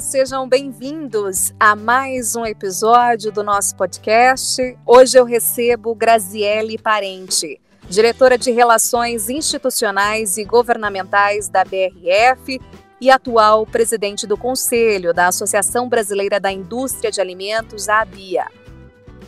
Sejam bem-vindos a mais um episódio do nosso podcast. Hoje eu recebo Graziele Parente, diretora de Relações Institucionais e Governamentais da BRF e atual presidente do Conselho da Associação Brasileira da Indústria de Alimentos, a ABIA.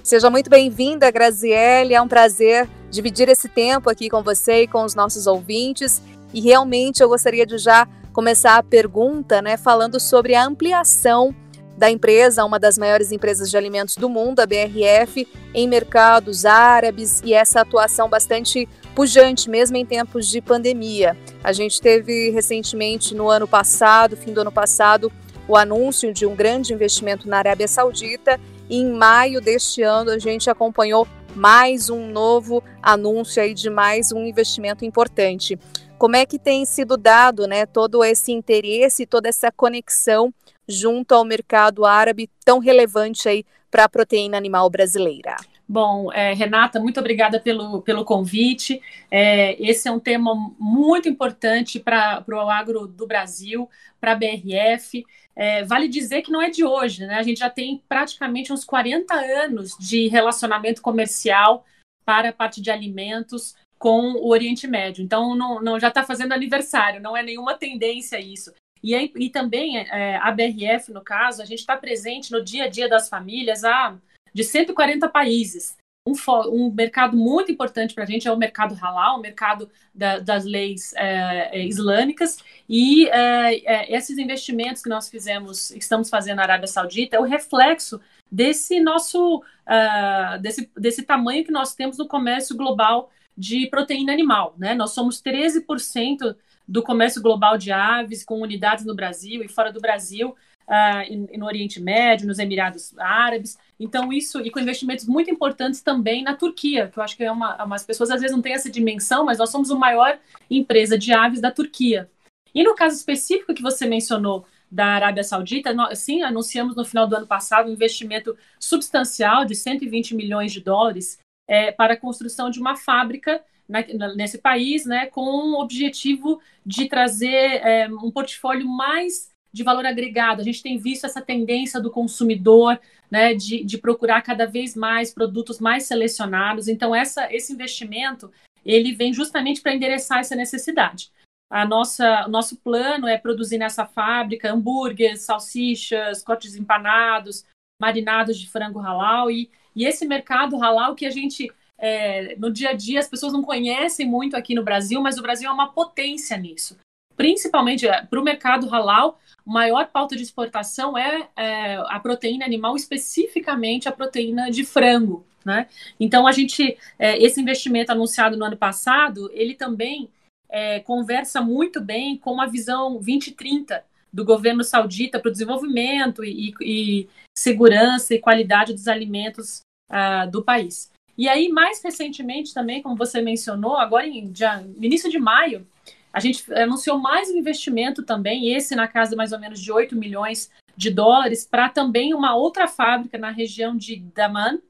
Seja muito bem-vinda, Graziele. É um prazer dividir esse tempo aqui com você e com os nossos ouvintes. E realmente eu gostaria de já começar a pergunta, né, falando sobre a ampliação da empresa, uma das maiores empresas de alimentos do mundo, a BRF, em mercados árabes e essa atuação bastante pujante, mesmo em tempos de pandemia. A gente teve recentemente, no ano passado, fim do ano passado, o anúncio de um grande investimento na Arábia Saudita e em maio deste ano a gente acompanhou mais um novo anúncio aí de mais um investimento importante. Como é que tem sido dado né, todo esse interesse, toda essa conexão junto ao mercado árabe tão relevante aí para a proteína animal brasileira? Bom, é, Renata, muito obrigada pelo, pelo convite. É, esse é um tema muito importante para o agro do Brasil, para a BRF. É, vale dizer que não é de hoje, né? A gente já tem praticamente uns 40 anos de relacionamento comercial para a parte de alimentos com o Oriente Médio. Então, não, não já está fazendo aniversário, não é nenhuma tendência isso. E, e também é, a BRF, no caso, a gente está presente no dia a dia das famílias há, de 140 países. Um, um mercado muito importante para a gente é o mercado halal, o mercado da, das leis é, é, islâmicas. E é, é, esses investimentos que nós fizemos, estamos fazendo na Arábia Saudita, é o reflexo desse nosso, uh, desse, desse tamanho que nós temos no comércio global de proteína animal. Né? Nós somos 13% do comércio global de aves, com unidades no Brasil e fora do Brasil, uh, no Oriente Médio, nos Emirados Árabes. Então, isso, e com investimentos muito importantes também na Turquia, que eu acho que é uma. Umas pessoas às vezes não têm essa dimensão, mas nós somos a maior empresa de aves da Turquia. E no caso específico que você mencionou da Arábia Saudita, nós, sim, anunciamos no final do ano passado um investimento substancial de 120 milhões de dólares é, para a construção de uma fábrica na, nesse país, né, com o objetivo de trazer é, um portfólio mais de valor agregado. A gente tem visto essa tendência do consumidor, né, de, de procurar cada vez mais produtos mais selecionados. Então, essa, esse investimento ele vem justamente para endereçar essa necessidade. A nossa, nosso plano é produzir nessa fábrica hambúrgueres, salsichas, cortes empanados, marinados de frango halal e e esse mercado halal que a gente, é, no dia a dia, as pessoas não conhecem muito aqui no Brasil, mas o Brasil é uma potência nisso. Principalmente é, para o mercado halal, maior pauta de exportação é, é, a proteína animal, especificamente a proteína de frango. Né? Então, a gente, é, esse investimento anunciado no ano passado, ele também é, conversa muito bem com a visão 2030 do governo saudita para o desenvolvimento e, e, segurança e qualidade dos alimentos uh, do país. E aí, mais recentemente também, como você mencionou, agora em já, início de maio, a gente anunciou mais um investimento também, esse na casa mais ou menos de 8 milhões de dólares, para também uma outra fábrica na região de Daman,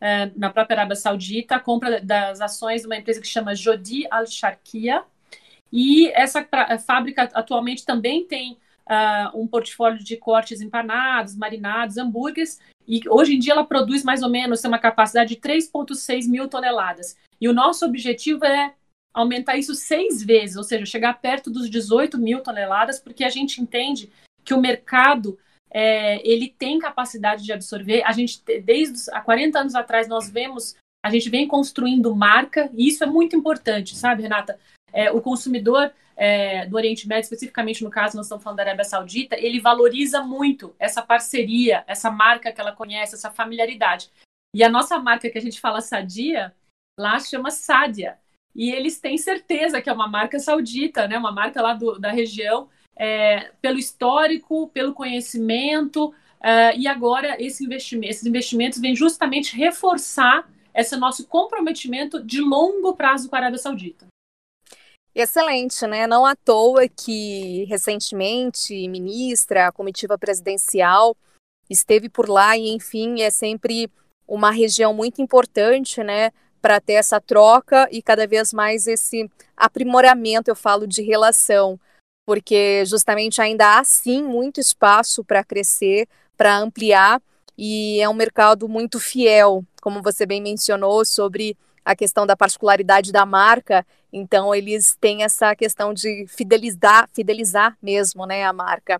eh, na própria Arábia Saudita, a compra das ações de uma empresa que chama Jodi Al-Sharkia. E essa fábrica atualmente também tem uh, um portfólio de cortes empanados, marinados, hambúrgueres, e hoje em dia ela produz mais ou menos, uma capacidade de 3,6 mil toneladas. E o nosso objetivo é aumentar isso seis vezes, ou seja, chegar perto dos 18 mil toneladas, porque a gente entende que o mercado é, ele tem capacidade de absorver. A gente, desde há 40 anos atrás, nós vemos, a gente vem construindo marca, e isso é muito importante, sabe, Renata? É, o consumidor é, do Oriente Médio, especificamente no caso, nós estamos falando da Arábia Saudita, ele valoriza muito essa parceria, essa marca que ela conhece, essa familiaridade. E a nossa marca que a gente fala Sadia, lá chama Sadia. E eles têm certeza que é uma marca saudita, né? uma marca lá do, da região, é, pelo histórico, pelo conhecimento, é, e agora esse investimento, esses investimentos vêm justamente reforçar esse nosso comprometimento de longo prazo com a Arábia Saudita. Excelente, né? Não à toa que recentemente ministra, a comitiva presidencial esteve por lá e, enfim, é sempre uma região muito importante, né, para ter essa troca e cada vez mais esse aprimoramento, eu falo, de relação. porque justamente ainda há sim muito espaço para crescer, para ampliar, e é um mercado muito fiel, como você bem mencionou, sobre a questão da particularidade da marca. Então, eles têm essa questão de fidelizar, fidelizar mesmo né, a marca.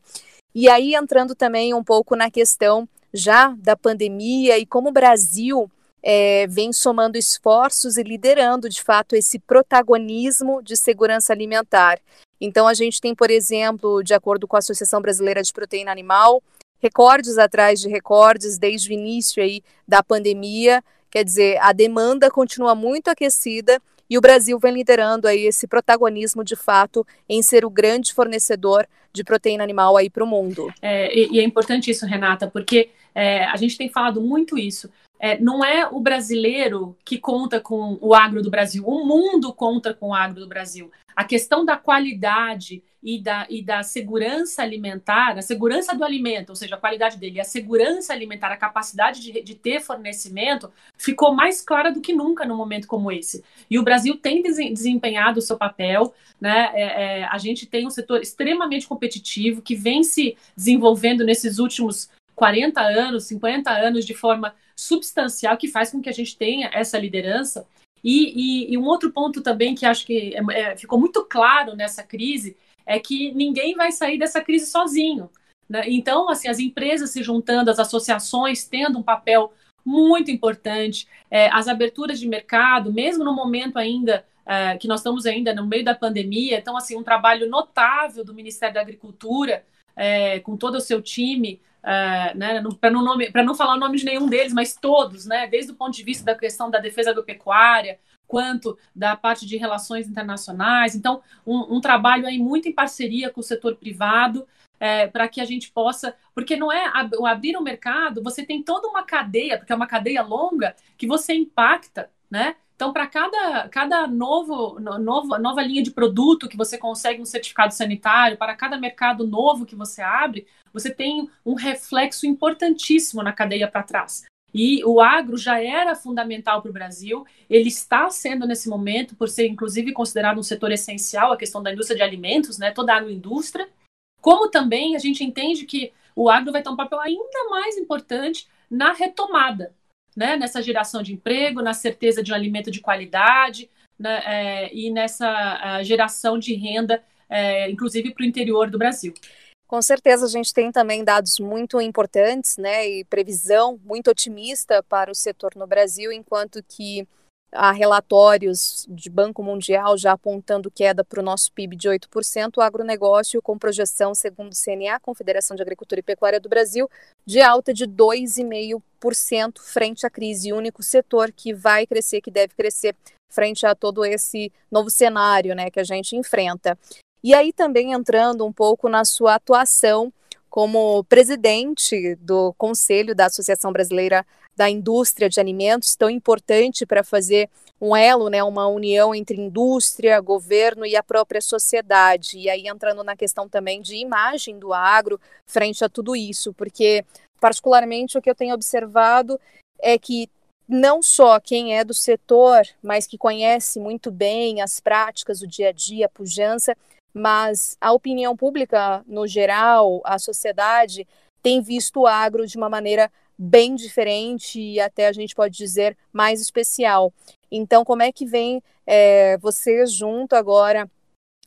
E aí, entrando também um pouco na questão já da pandemia e como o Brasil é, vem somando esforços e liderando, de fato, esse protagonismo de segurança alimentar. Então, a gente tem, por exemplo, de acordo com a Associação Brasileira de Proteína Animal, recordes atrás de recordes desde o início aí da pandemia. Quer dizer, a demanda continua muito aquecida e o Brasil vem liderando aí esse protagonismo de fato em ser o grande fornecedor de proteína animal aí para o mundo. É, e, e, é importante isso, Renata, porque é, a gente tem falado muito isso. É, não é o brasileiro que conta com o agro do Brasil, o mundo conta com o agro do Brasil. A questão da qualidade e da, e da segurança alimentar, a segurança do alimento, ou seja, a qualidade dele, a segurança alimentar, a capacidade de, de ter fornecimento, ficou mais clara do que nunca num momento como esse. E o Brasil tem desempenhado o seu papel, né? É, é, a gente tem um setor extremamente competitivo que vem se desenvolvendo nesses últimos 40 anos, 50 anos de forma substancial, que faz com que a gente tenha essa liderança. E, e, e um outro ponto também que acho que é, é, ficou muito claro nessa crise é que ninguém vai sair dessa crise sozinho. Né? Então, assim, as empresas se juntando, as associações tendo um papel muito importante, é, as aberturas de mercado, mesmo no momento ainda é, que nós estamos ainda no meio da pandemia, então, assim, um trabalho notável do Ministério da Agricultura, é, com todo o seu time, é, né, para não, não falar o nome de nenhum deles, mas todos, né, desde o ponto de vista da questão da defesa agropecuária, quanto da parte de relações internacionais. Então, um, um trabalho aí muito em parceria com o setor privado, é, para que a gente possa. Porque não é o abrir o mercado, você tem toda uma cadeia, porque é uma cadeia longa, que você impacta, né? Então, para cada, cada novo, novo, nova linha de produto que você consegue um certificado sanitário, para cada mercado novo que você abre, você tem um reflexo importantíssimo na cadeia para trás. E o agro já era fundamental para o Brasil, ele está sendo nesse momento, por ser inclusive considerado um setor essencial, a questão da indústria de alimentos, né, toda a agroindústria, como também a gente entende que o agro vai ter um papel ainda mais importante na retomada, né, nessa geração de emprego, na certeza de um alimento de qualidade né, é, e nessa geração de renda, é, inclusive para o interior do Brasil. Com certeza a gente tem também dados muito importantes, né, e previsão muito otimista para o setor no Brasil, enquanto que há relatórios de Banco Mundial já apontando queda para o nosso PIB de 8%, o agronegócio com projeção, segundo o CNA, Confederação de Agricultura e Pecuária do Brasil, de alta de 2,5% frente à crise, único setor que vai crescer, que deve crescer frente a todo esse novo cenário, né, que a gente enfrenta. E aí também entrando um pouco na sua atuação como presidente do Conselho da Associação Brasileira da Indústria de Alimentos, tão importante para fazer um elo, né, uma união entre indústria, governo e a própria sociedade. E aí entrando na questão também de imagem do agro frente a tudo isso, porque particularmente o que eu tenho observado é que não só quem é do setor, mas que conhece muito bem as práticas, o dia a dia, a pujança, mas a opinião pública, no geral, a sociedade, tem visto o agro de uma maneira bem diferente e até a gente pode dizer mais especial. Então, como é que vem é, você junto agora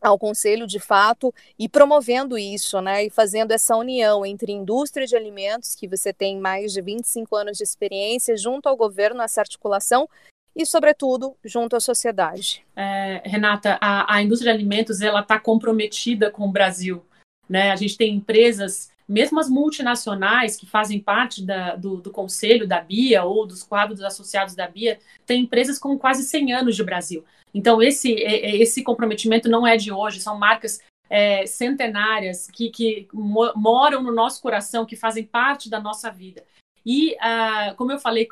ao conselho de fato e promovendo isso, né, e fazendo essa união entre indústria de alimentos, que você tem mais de 25 anos de experiência, junto ao governo, essa articulação, e, sobretudo, junto à sociedade. É, Renata, a, a, indústria de alimentos ela está comprometida com o Brasil. Né? A gente tem empresas, mesmo as multinacionais que fazem parte da, do, do, conselho da BIA ou dos quadros associados da BIA, tem empresas com quase 100 anos de Brasil. Então, esse, esse comprometimento não é de hoje, são marcas é, centenárias que, que moram no nosso coração, que fazem parte da nossa vida. E, ah, como eu falei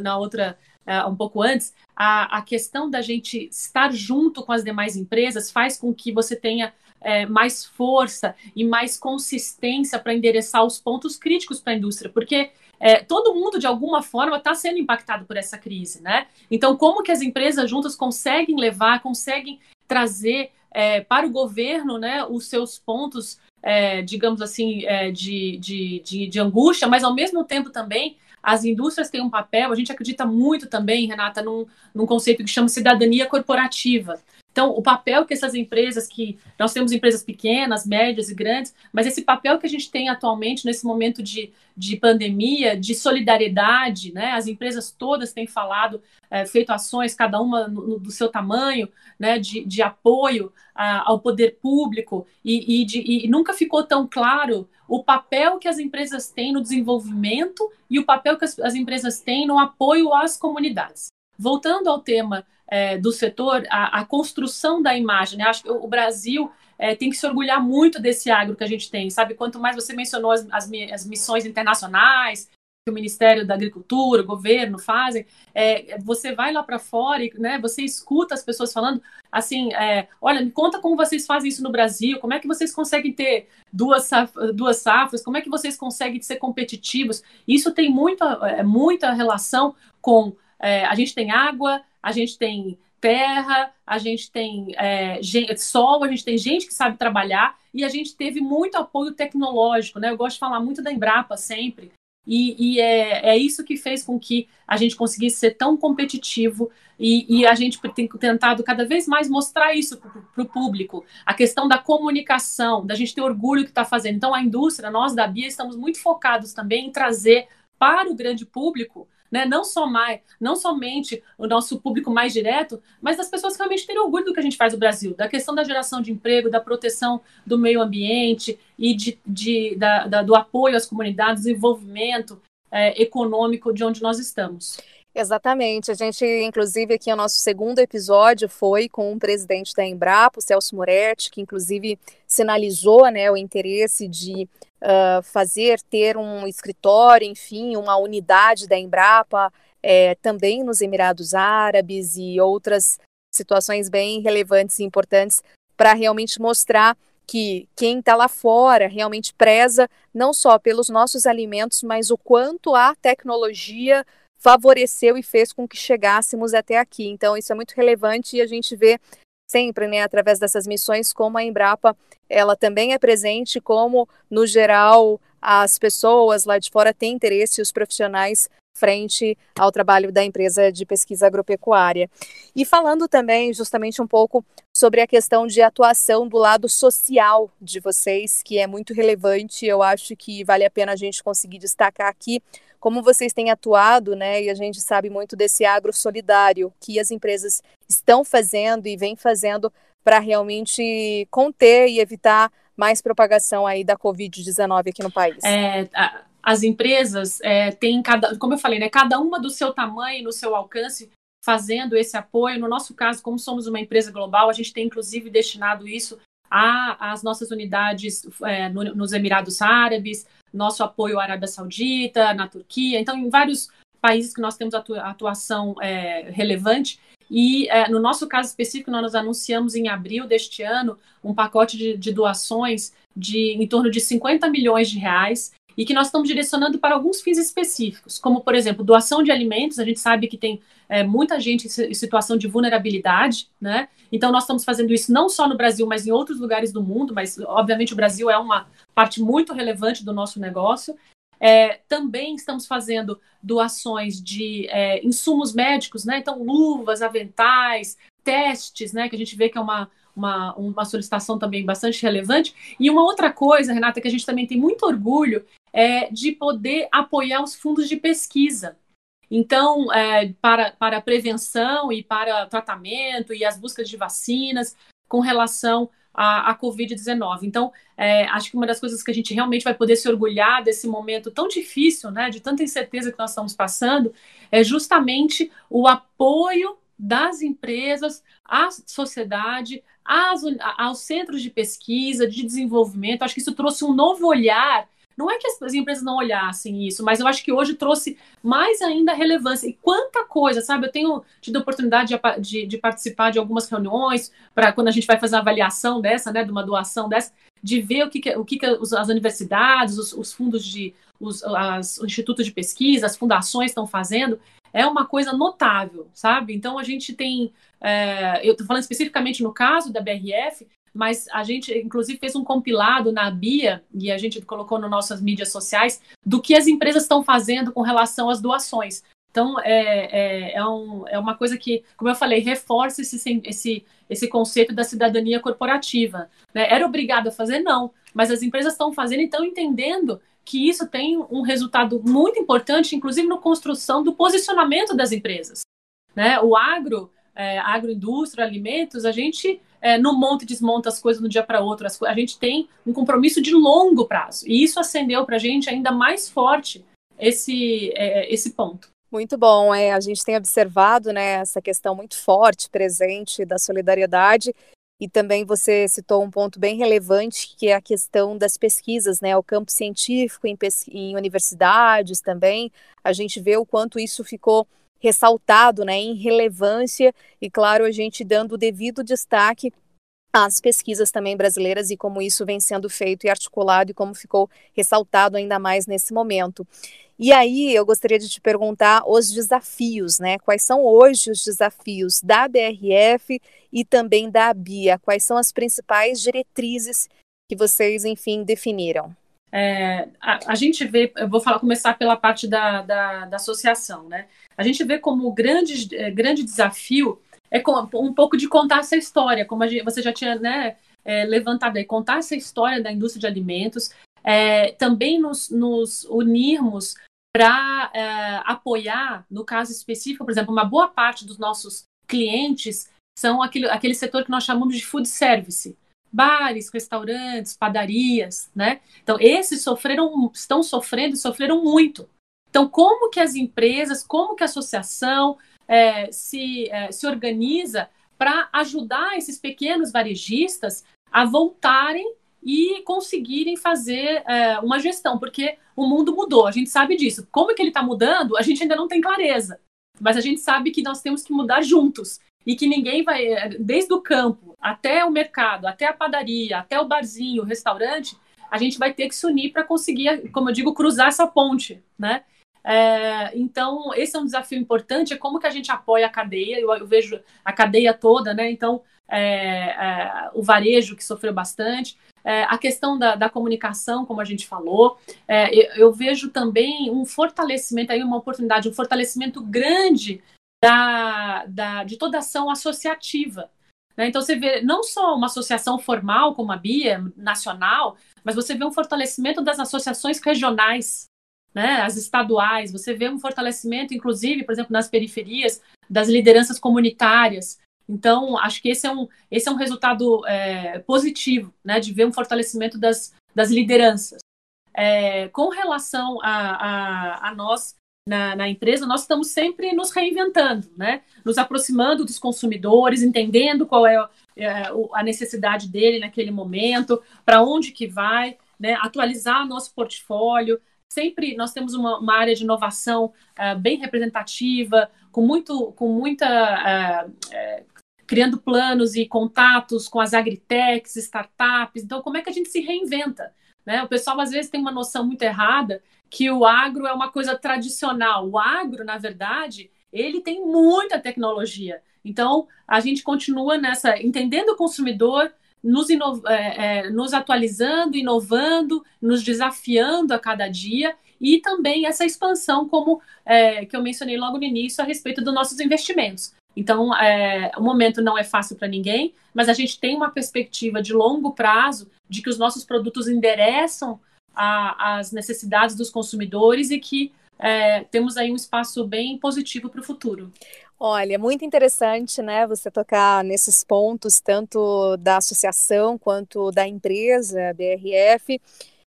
na outra uh, um pouco antes, a, a questão da gente estar junto com as demais empresas faz com que você tenha é, mais força e mais consistência para endereçar os pontos críticos para a indústria, porque é, todo mundo, de alguma forma, está sendo impactado por essa crise, né? Então, como que as empresas juntas conseguem levar, conseguem trazer é, para o governo né, os seus pontos, é, digamos assim, é, de, de, de, de, angústia, mas ao mesmo tempo também as indústrias têm um papel, a gente acredita muito também, Renata, num, num conceito que chama cidadania corporativa. Então, o papel que essas empresas, que nós temos empresas pequenas, médias e grandes, mas esse papel que a gente tem atualmente nesse momento de, de pandemia, de solidariedade, né? As empresas todas têm falado, é, feito ações, cada uma no, no, do seu tamanho, né? De, de apoio a, ao poder público e, e, de, e nunca ficou tão claro o papel que as empresas têm no desenvolvimento e o papel que as, as empresas têm no apoio às comunidades. Voltando ao tema é, do setor, a, a, construção da imagem. Né? Acho que o Brasil é, tem que se orgulhar muito desse agro que a gente tem, sabe? Quanto mais você mencionou as, as, as missões internacionais que o Ministério da Agricultura, o governo fazem, é, você vai lá para fora e né, você escuta as pessoas falando assim, é, olha, me conta como vocês fazem isso no Brasil, como é que vocês conseguem ter duas, duas safras, como é que vocês conseguem ser competitivos. Isso tem muita, é, muita relação com é, a gente tem água, a gente tem terra, a gente tem é, gente, sol, a gente tem gente que sabe trabalhar e a gente teve muito apoio tecnológico, né? Eu gosto de falar muito da Embrapa sempre. E, e é, é, isso que fez com que a gente conseguisse ser tão competitivo e, e a gente tem tentado cada vez mais mostrar isso para o público. A questão da comunicação, da gente ter orgulho que está fazendo. Então, a indústria, nós da Bia, estamos muito focados também em trazer para o grande público né? Não só mais, não somente o nosso público mais direto, mas das pessoas que realmente têm orgulho do que a gente faz no Brasil, da questão da geração de emprego, da proteção do meio ambiente e de, de da, da, do apoio às comunidades, desenvolvimento é, econômico de onde nós estamos. Exatamente. A gente, inclusive, aqui o nosso segundo episódio foi com o presidente da Embrapa, o Celso Moretti, que inclusive sinalizou né, o interesse de uh, fazer, ter um escritório, enfim, uma unidade da Embrapa é, também nos Emirados Árabes e outras situações bem relevantes e importantes para realmente mostrar que quem está lá fora realmente preza não só pelos nossos alimentos, mas o quanto a tecnologia favoreceu e fez com que chegássemos até aqui. Então, isso é muito relevante e a gente vê sempre, né, através dessas missões, como a Embrapa, ela também é presente, como, no geral, as pessoas lá de fora têm interesse, os profissionais, frente ao trabalho da empresa de pesquisa agropecuária. E falando também, justamente, um pouco sobre a questão de atuação do lado social de vocês, que é muito relevante, eu acho que vale a pena a gente conseguir destacar aqui, como vocês têm atuado, né, e a gente sabe muito desse agro solidário que as empresas estão fazendo e vêm fazendo para realmente conter e evitar mais propagação aí da Covid-19 aqui no país. É, as empresas é, têm cada, como eu falei, né, cada uma do seu tamanho, no seu alcance, fazendo esse apoio. No nosso caso, como somos uma empresa global, a gente tem inclusive destinado isso às nossas unidades é, no, nos Emirados Árabes, nosso apoio à Arábia Saudita, na Turquia, então em vários países que nós temos atuação é, relevante. E é, no nosso caso específico, nós anunciamos em abril deste ano um pacote de, de doações de em torno de 50 milhões de reais e que nós estamos direcionando para alguns fins específicos, como, por exemplo, doação de alimentos. A gente sabe que tem é, muita gente em situação de vulnerabilidade, né? Então, nós estamos fazendo isso não só no Brasil, mas em outros lugares do mundo, mas, obviamente, o Brasil é uma parte muito relevante do nosso negócio. É, também estamos fazendo doações de é, insumos médicos, né? Então, luvas, aventais, testes, né? Que a gente vê que é uma, uma, uma solicitação também bastante relevante. E uma outra coisa, Renata, que a gente também tem muito orgulho é de poder apoiar os fundos de pesquisa. Então, é, para, para prevenção e para tratamento e as buscas de vacinas com relação à, à Covid-19. Então, é, acho que uma das coisas que a gente realmente vai poder se orgulhar desse momento tão difícil, né, de tanta incerteza que nós estamos passando, é justamente o apoio das empresas à sociedade, às, aos centros de pesquisa, de desenvolvimento. Acho que isso trouxe um novo olhar não é que as empresas não olhassem isso, mas eu acho que hoje trouxe mais ainda relevância. E quanta coisa, sabe? Eu tenho tido a oportunidade de, de, de participar de algumas reuniões para quando a gente vai fazer uma avaliação dessa, né, de uma doação dessa, de ver o que, que o que, que as universidades, os, os fundos de. Os, as, os institutos de pesquisa, as fundações estão fazendo. É uma coisa notável, sabe? Então a gente tem, é, eu estou falando especificamente no caso da BRF, mas a gente, inclusive, fez um compilado na BIA, e a gente colocou nas nossas mídias sociais, do que as empresas estão fazendo com relação às doações. Então, é, é, é, um, é uma coisa que, como eu falei, reforça esse, esse, esse conceito da cidadania corporativa. Né? Era obrigado a fazer? Não. Mas as empresas estão fazendo e estão entendendo que isso tem um resultado muito importante, inclusive na construção do posicionamento das empresas. Né? O agro, é, agroindústria, alimentos, a gente é, não monta e desmonta as coisas no dia para outro. A gente tem um compromisso de longo prazo. E isso acendeu para a gente ainda mais forte esse, é, esse ponto. Muito bom, é, a gente tem observado né, essa questão muito forte, presente da solidariedade, e também você citou um ponto bem relevante, que é a questão das pesquisas, né, o campo científico em, em universidades também, a gente vê o quanto isso ficou ressaltado né, em relevância, e claro, a gente dando o devido destaque às pesquisas também brasileiras e como isso vem sendo feito e articulado e como ficou ressaltado ainda mais nesse momento. E aí eu gostaria de te perguntar os desafios, né? Quais são hoje os desafios da BRF e também da BIA? Quais são as principais diretrizes que vocês, enfim, definiram? É, a, a, gente vê, eu vou falar, começar pela parte da, da, da associação, né? A gente vê como grande, é, grande desafio é um pouco de contar essa história, como gente, você já tinha né, é, levantado aí, contar essa história da indústria de alimentos, é, também nos, nos unirmos para é, apoiar, no caso específico, por exemplo, uma boa parte dos nossos clientes são aquele, aquele setor que nós chamamos de food service, bares, restaurantes, padarias, né? Então, esses sofreram, estão sofrendo e sofreram muito. Então, como que as empresas, como que a associação é, se, é, se organiza para ajudar esses pequenos varejistas a voltarem e conseguirem fazer é, uma gestão, porque o mundo mudou, a gente sabe disso. Como é que ele está mudando, a gente ainda não tem clareza, mas a gente sabe que nós temos que mudar juntos e que ninguém vai, é, desde o campo até o mercado, até a padaria, até o barzinho, o restaurante, a gente vai ter que se unir para conseguir, como eu digo, cruzar essa ponte, né? É, então, esse é um desafio importante, é como que a gente apoia a cadeia, eu, eu vejo a cadeia toda, né? Então, é, é, o varejo que sofreu bastante, é, a questão da, da, comunicação, como a gente falou, é, eu, eu, vejo também um fortalecimento, aí uma oportunidade, um fortalecimento grande da, da, de toda ação associativa. Né? Então, você vê não só uma associação formal, como a BIA, nacional, mas você vê um fortalecimento das associações regionais, né? as estaduais, você vê um fortalecimento, inclusive, por exemplo, nas periferias, das lideranças comunitárias, então, acho que esse é um, esse é um resultado é, positivo, né, de ver um fortalecimento das, das lideranças. É, com relação a, a, a nós na, na, empresa, nós estamos sempre nos reinventando, né, nos aproximando dos consumidores, entendendo qual é, é a necessidade dele naquele momento, para onde que vai, né, atualizar nosso portfólio. Sempre nós temos uma, uma área de inovação uh, bem representativa, com, muito, com muita uh, uh, criando planos e contatos com as agritechs, startups. Então, como é que a gente se reinventa? Né? O pessoal às vezes tem uma noção muito errada que o agro é uma coisa tradicional. O agro, na verdade, ele tem muita tecnologia. Então, a gente continua nessa, entendendo o consumidor, nos, é, é, nos atualizando, inovando, nos desafiando a cada dia e também essa expansão, como é, que eu mencionei logo no início, a respeito dos nossos investimentos. Então, é, o momento não é fácil para ninguém, mas a gente tem uma perspectiva de longo prazo de que os nossos produtos endereçam as necessidades dos consumidores e que é, temos aí um espaço bem positivo para o futuro. Olha, muito interessante, né, você tocar nesses pontos, tanto da associação quanto da empresa, BRF,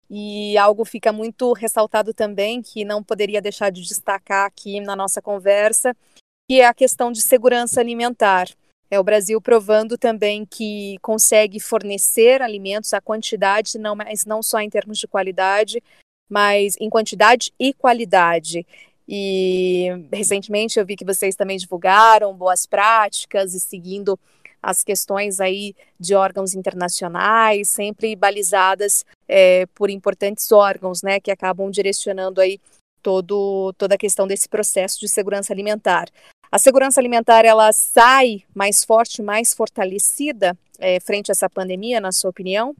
e algo fica muito ressaltado também, que não poderia deixar de destacar aqui na nossa conversa, que é a questão de segurança alimentar. É o Brasil provando também que consegue fornecer alimentos, a quantidade, não, mas não só em termos de qualidade, mas em quantidade e qualidade. E recentemente eu vi que vocês também divulgaram boas práticas e seguindo as questões aí de órgãos internacionais, sempre balizadas é, por importantes órgãos, né, que acabam direcionando aí todo, toda a questão desse processo de segurança alimentar. A segurança alimentar ela sai mais forte, mais fortalecida é, frente a essa pandemia, na sua opinião?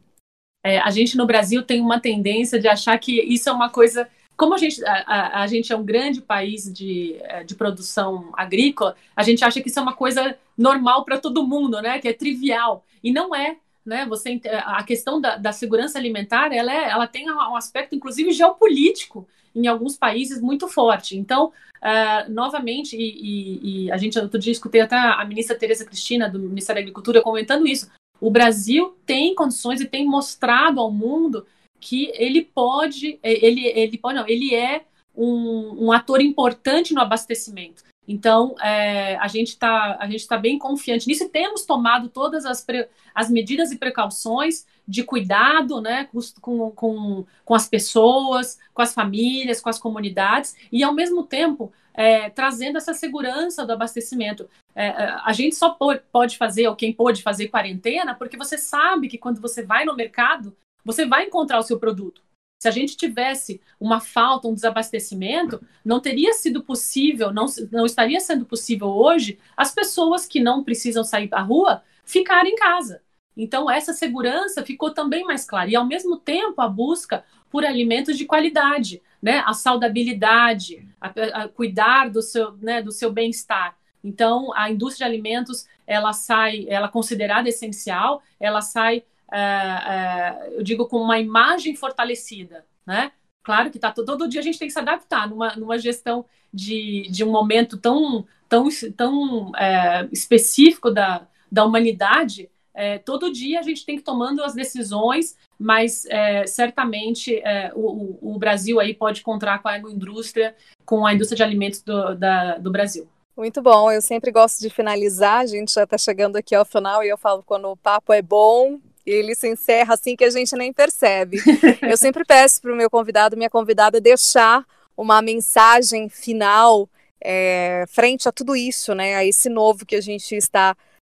É, a gente no Brasil tem uma tendência de achar que isso é uma coisa. Como a gente, a, a, a gente é um grande país de, é, de produção agrícola, a gente acha que isso é uma coisa normal para todo mundo, né? Que é trivial. E não é. Né? Você, a questão da, da segurança alimentar ela, é, ela tem um aspecto, inclusive, geopolítico em alguns países muito forte. Então, uh, novamente, e, e, e, a gente outro dia escutei até a ministra Tereza Cristina, do Ministério da Agricultura, comentando isso. O Brasil tem condições e tem mostrado ao mundo que ele pode, ele, ele pode, não, ele é um, um ator importante no abastecimento. Então, é, a gente está tá bem confiante nisso e temos tomado todas as, pre, as medidas e precauções de cuidado né, com, com, com as pessoas, com as famílias, com as comunidades, e ao mesmo tempo é, trazendo essa segurança do abastecimento. É, é a gente só pode fazer, ou quem pode fazer quarentena, porque você sabe que quando você vai no mercado, você vai encontrar o seu produto. Se a gente tivesse uma falta, um desabastecimento, não teria sido possível, não, não estaria sendo possível hoje as pessoas que não precisam sair da rua ficarem em casa. Então, essa segurança ficou também mais clara. E, ao mesmo tempo, a busca por alimentos de qualidade, né? a saudabilidade, a, a cuidar do seu, né, do seu bem-estar. Então, a indústria de alimentos, ela sai, ela é considerada essencial, ela sai é, é, eu digo, com uma imagem fortalecida, né? Claro que tá, todo dia a gente tem que se adaptar numa, numa gestão de, de um momento tão, tão, tão é, específico da, da humanidade. É, todo dia a gente tem que tomando as decisões, mas é, certamente é, o, o, Brasil aí pode contar com a agroindústria, com a indústria de alimentos do, da, do Brasil. Muito bom, eu sempre gosto de finalizar, a gente já está chegando aqui ao final e eu falo quando o papo é bom, ele se encerra assim que a gente nem percebe. Eu sempre peço para o meu convidado, minha convidada, deixar uma mensagem final é, frente a tudo isso, né? A esse novo que a gente está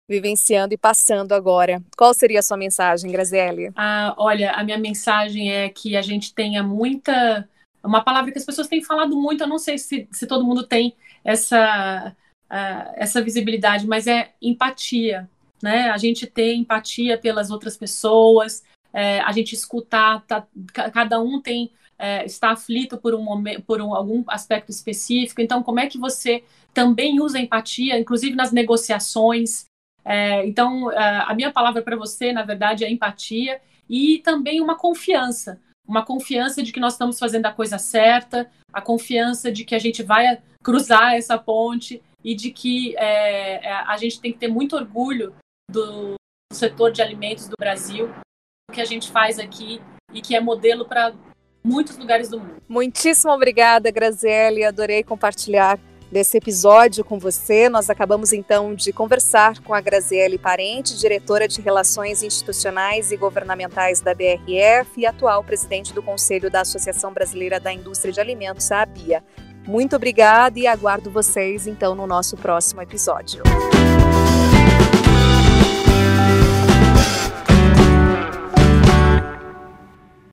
vivenciando e passando agora. Qual seria a sua mensagem, Graziele? Ah, olha, a minha mensagem é que a gente tenha muita. Uma palavra que as pessoas têm falado muito, eu não sei se, se todo mundo tem essa, uh, essa visibilidade, mas é empatia né? A gente ter empatia pelas outras pessoas, é, a gente escutar, tá, cada um tem é, está aflito por um momento, por um, algum aspecto específico. Então, como é que você também usa empatia, inclusive nas negociações? É, então, é, a minha palavra para você, na verdade, é empatia e também uma confiança, uma confiança de que nós estamos fazendo a coisa certa, a confiança de que a gente vai cruzar essa ponte e de que é, é a gente tem que ter muito orgulho do setor de alimentos do Brasil, que a gente faz aqui e que é modelo para muitos lugares do mundo. Muitíssimo obrigada, Graziele. Adorei compartilhar desse episódio com você. Nós acabamos então de conversar com a Graziele Parente, diretora de Relações Institucionais e Governamentais da BRF e atual presidente do Conselho da Associação Brasileira da Indústria de Alimentos, a ABIA. Muito obrigada e aguardo vocês então no nosso próximo episódio.